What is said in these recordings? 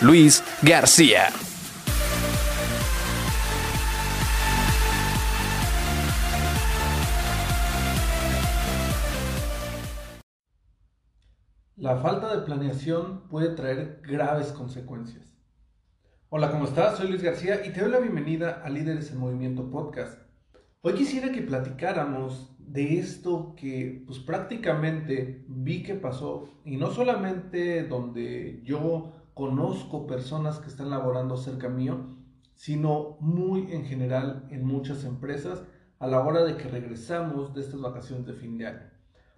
Luis García. La falta de planeación puede traer graves consecuencias. Hola, ¿cómo estás? Soy Luis García y te doy la bienvenida a Líderes en Movimiento Podcast. Hoy quisiera que platicáramos de esto que pues prácticamente vi que pasó y no solamente donde yo conozco personas que están laborando cerca mío, sino muy en general en muchas empresas a la hora de que regresamos de estas vacaciones de fin de año.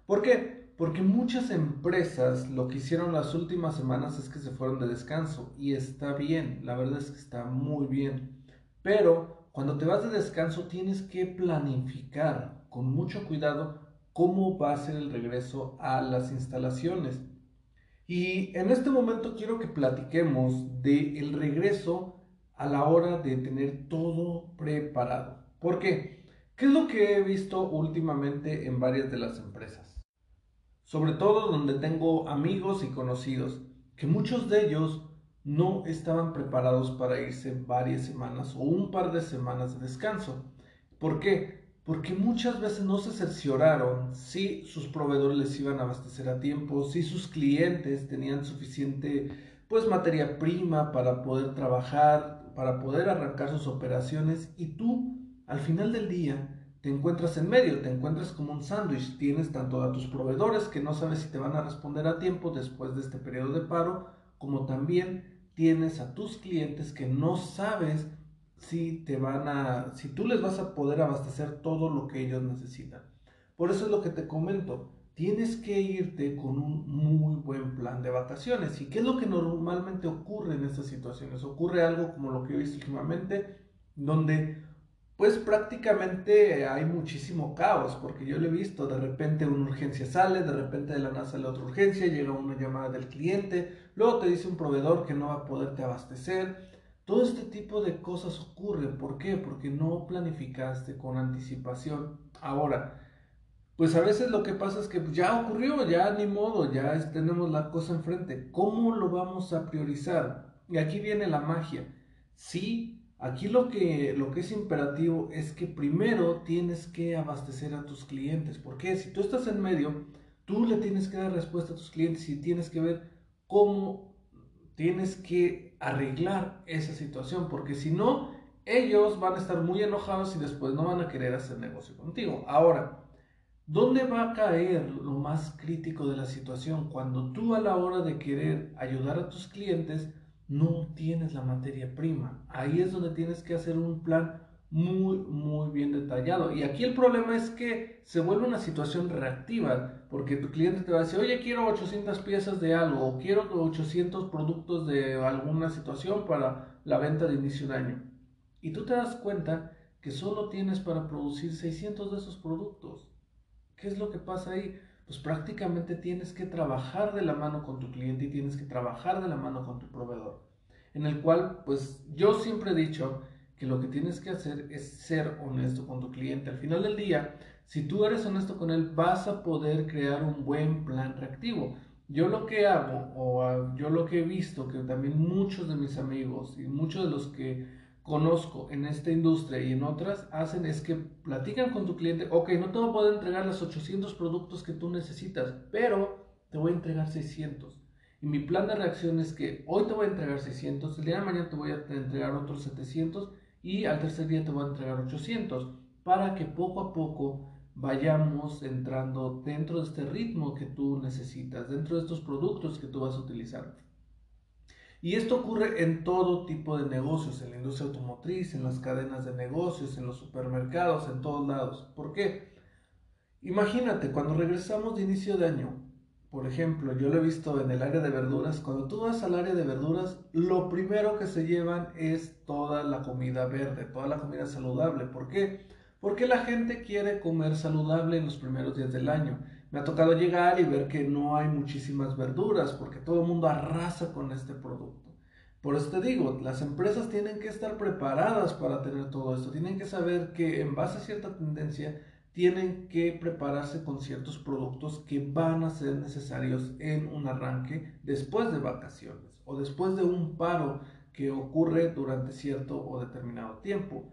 ¿Por qué? Porque muchas empresas lo que hicieron las últimas semanas es que se fueron de descanso y está bien, la verdad es que está muy bien. Pero cuando te vas de descanso tienes que planificar con mucho cuidado cómo va a ser el regreso a las instalaciones. Y en este momento quiero que platiquemos del el regreso a la hora de tener todo preparado. ¿Por qué? ¿Qué es lo que he visto últimamente en varias de las empresas? sobre todo donde tengo amigos y conocidos, que muchos de ellos no estaban preparados para irse varias semanas o un par de semanas de descanso. ¿Por qué? Porque muchas veces no se cercioraron si sus proveedores les iban a abastecer a tiempo, si sus clientes tenían suficiente pues materia prima para poder trabajar, para poder arrancar sus operaciones y tú al final del día te encuentras en medio, te encuentras como un sándwich. Tienes tanto a tus proveedores que no sabes si te van a responder a tiempo después de este periodo de paro, como también tienes a tus clientes que no sabes si te van a, si tú les vas a poder abastecer todo lo que ellos necesitan. Por eso es lo que te comento. Tienes que irte con un muy buen plan de vacaciones. ¿Y qué es lo que normalmente ocurre en estas situaciones? Ocurre algo como lo que he visto últimamente, donde pues prácticamente hay muchísimo caos, porque yo lo he visto, de repente una urgencia sale, de repente de la nada sale otra urgencia, llega una llamada del cliente, luego te dice un proveedor que no va a poderte abastecer. Todo este tipo de cosas ocurre, ¿por qué? Porque no planificaste con anticipación. Ahora, pues a veces lo que pasa es que ya ocurrió, ya ni modo, ya tenemos la cosa enfrente. ¿Cómo lo vamos a priorizar? Y aquí viene la magia. Sí Aquí lo que, lo que es imperativo es que primero tienes que abastecer a tus clientes. Porque si tú estás en medio, tú le tienes que dar respuesta a tus clientes y tienes que ver cómo tienes que arreglar esa situación. Porque si no, ellos van a estar muy enojados y después no van a querer hacer negocio contigo. Ahora, ¿dónde va a caer lo más crítico de la situación? Cuando tú a la hora de querer ayudar a tus clientes, no tienes la materia prima. Ahí es donde tienes que hacer un plan muy, muy bien detallado. Y aquí el problema es que se vuelve una situación reactiva, porque tu cliente te va a decir, oye, quiero 800 piezas de algo, o quiero 800 productos de alguna situación para la venta de inicio de año. Y tú te das cuenta que solo tienes para producir 600 de esos productos. ¿Qué es lo que pasa ahí? pues prácticamente tienes que trabajar de la mano con tu cliente y tienes que trabajar de la mano con tu proveedor. En el cual, pues yo siempre he dicho que lo que tienes que hacer es ser honesto con tu cliente. Al final del día, si tú eres honesto con él, vas a poder crear un buen plan reactivo. Yo lo que hago, o yo lo que he visto, que también muchos de mis amigos y muchos de los que conozco en esta industria y en otras hacen es que platican con tu cliente, ok, no te voy a poder entregar los 800 productos que tú necesitas, pero te voy a entregar 600. Y mi plan de reacción es que hoy te voy a entregar 600, el día de mañana te voy a entregar otros 700 y al tercer día te voy a entregar 800, para que poco a poco vayamos entrando dentro de este ritmo que tú necesitas, dentro de estos productos que tú vas a utilizar. Y esto ocurre en todo tipo de negocios, en la industria automotriz, en las cadenas de negocios, en los supermercados, en todos lados. ¿Por qué? Imagínate, cuando regresamos de inicio de año, por ejemplo, yo lo he visto en el área de verduras, cuando tú vas al área de verduras, lo primero que se llevan es toda la comida verde, toda la comida saludable. ¿Por qué? Porque la gente quiere comer saludable en los primeros días del año. Me ha tocado llegar y ver que no hay muchísimas verduras porque todo el mundo arrasa con este producto. Por eso te digo, las empresas tienen que estar preparadas para tener todo esto, tienen que saber que en base a cierta tendencia tienen que prepararse con ciertos productos que van a ser necesarios en un arranque después de vacaciones o después de un paro que ocurre durante cierto o determinado tiempo.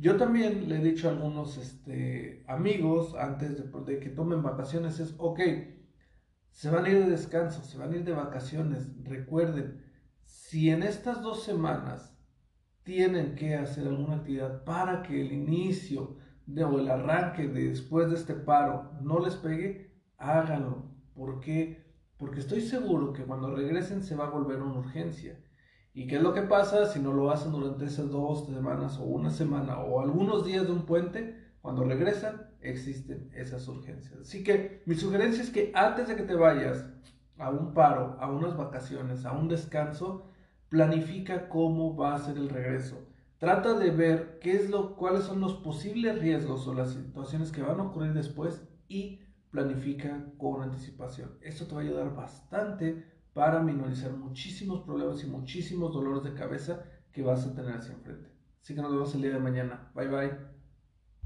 Yo también le he dicho a algunos este, amigos antes de, de, que tomen vacaciones es, ok, se van a ir de descanso, se van a ir de vacaciones. Recuerden, si en estas dos semanas tienen que hacer alguna actividad para que el inicio o el arranque de después de este paro no les pegue, háganlo. ¿Por qué? Porque estoy seguro que cuando regresen se va a volver una urgencia. ¿Y qué es lo que pasa si no lo hacen durante esas dos semanas o una semana o algunos días de un puente? Cuando regresan existen esas urgencias. Así que mi sugerencia es que antes de que te vayas a un paro, a unas vacaciones, a un descanso, planifica cómo va a ser el regreso. Trata de ver qué es lo, cuáles son los posibles riesgos o las situaciones que van a ocurrir después y planifica con anticipación. Esto te va a ayudar bastante para minorizar muchísimos problemas y muchísimos dolores de cabeza que vas a tener hacia enfrente. Así que nos vemos el día de mañana. Bye bye.